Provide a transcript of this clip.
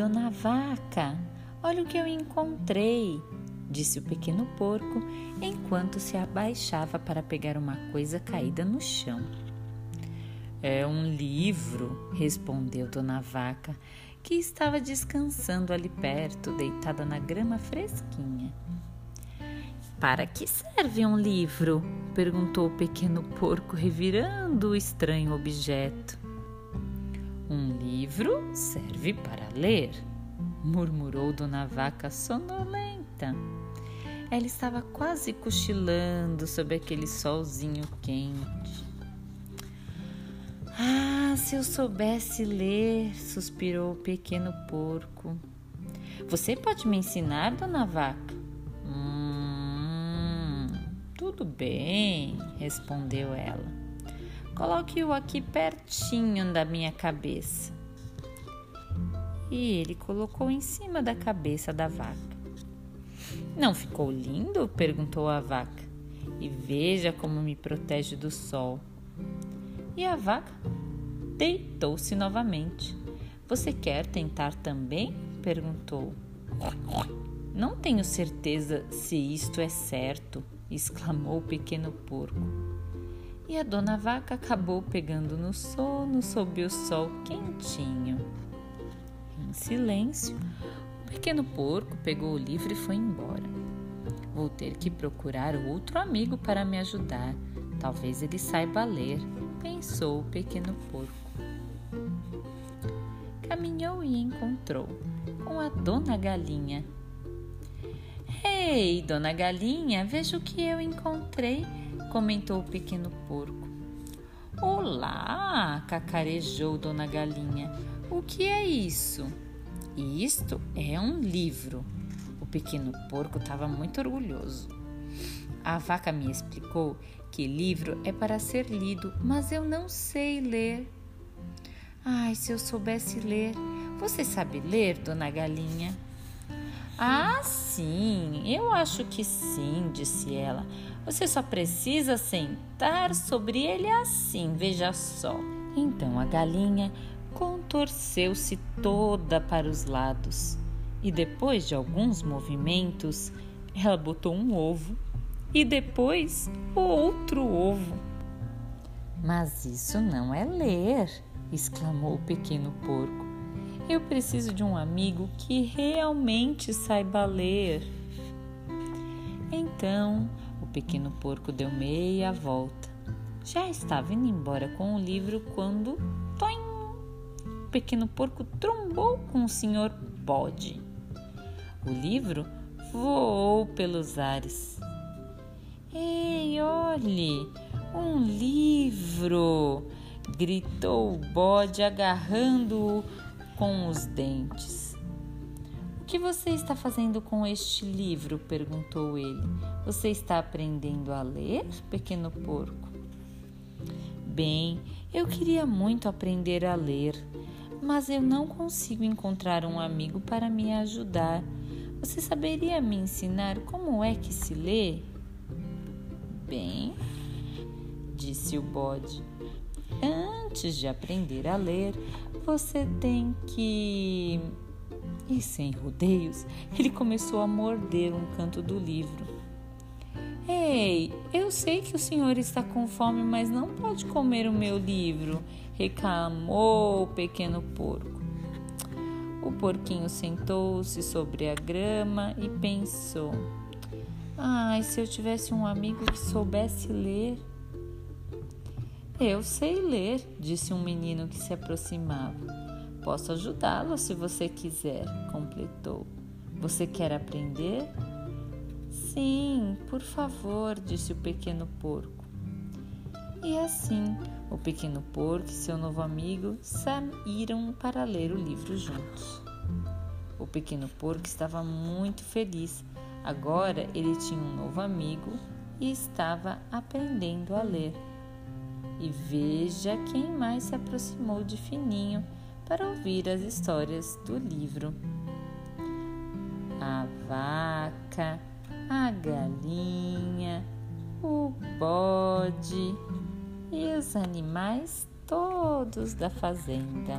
dona Vaca, olha o que eu encontrei, disse o pequeno porco enquanto se abaixava para pegar uma coisa caída no chão. É um livro, respondeu Dona Vaca, que estava descansando ali perto, deitada na grama fresquinha. Para que serve um livro? perguntou o pequeno porco, revirando o estranho objeto. Um livro serve para ler, murmurou Dona Vaca sonolenta. Ela estava quase cochilando sob aquele solzinho quente. Ah, se eu soubesse ler, suspirou o pequeno porco. Você pode me ensinar, dona Vaca? Hum, tudo bem, respondeu ela. Coloque-o aqui pertinho da minha cabeça. E ele colocou em cima da cabeça da vaca. Não ficou lindo? perguntou a vaca. E veja como me protege do sol e a vaca deitou-se novamente. Você quer tentar também? perguntou. Não tenho certeza se isto é certo, exclamou o pequeno porco. E a dona vaca acabou pegando no sono sob o sol quentinho. Em silêncio, o pequeno porco pegou o livro e foi embora. Vou ter que procurar outro amigo para me ajudar. Talvez ele saiba ler, pensou o pequeno porco. Caminhou e encontrou com a dona galinha. Ei, dona galinha, veja o que eu encontrei, comentou o pequeno porco. Olá, cacarejou dona galinha. O que é isso? Isto é um livro. O pequeno porco estava muito orgulhoso. A vaca me explicou que livro é para ser lido, mas eu não sei ler. Ai, se eu soubesse ler. Você sabe ler, dona Galinha? Ah, sim, eu acho que sim, disse ela. Você só precisa sentar sobre ele assim, veja só. Então a galinha contorceu-se toda para os lados e depois de alguns movimentos, ela botou um ovo e depois outro ovo. Mas isso não é ler, exclamou o pequeno porco. Eu preciso de um amigo que realmente saiba ler. Então o pequeno porco deu meia volta. Já estava indo embora com o livro quando toim, o pequeno porco trombou com o senhor bode. O livro voou pelos ares. Ei, olhe, um livro! gritou o bode, agarrando-o com os dentes. O que você está fazendo com este livro? perguntou ele. Você está aprendendo a ler, pequeno porco? Bem, eu queria muito aprender a ler, mas eu não consigo encontrar um amigo para me ajudar. Você saberia me ensinar como é que se lê? bem, disse o bode. Antes de aprender a ler, você tem que. E sem rodeios, ele começou a morder um canto do livro. Ei, eu sei que o senhor está com fome, mas não pode comer o meu livro, reclamou o pequeno porco. O porquinho sentou-se sobre a grama e pensou. Ai, se eu tivesse um amigo que soubesse ler. Eu sei ler, disse um menino que se aproximava. Posso ajudá-lo se você quiser, completou. Você quer aprender? Sim, por favor, disse o pequeno porco. E assim, o pequeno porco e seu novo amigo saíram para ler o livro juntos. O pequeno porco estava muito feliz Agora ele tinha um novo amigo e estava aprendendo a ler. E veja quem mais se aproximou de Fininho para ouvir as histórias do livro. A vaca, a galinha, o bode e os animais todos da fazenda.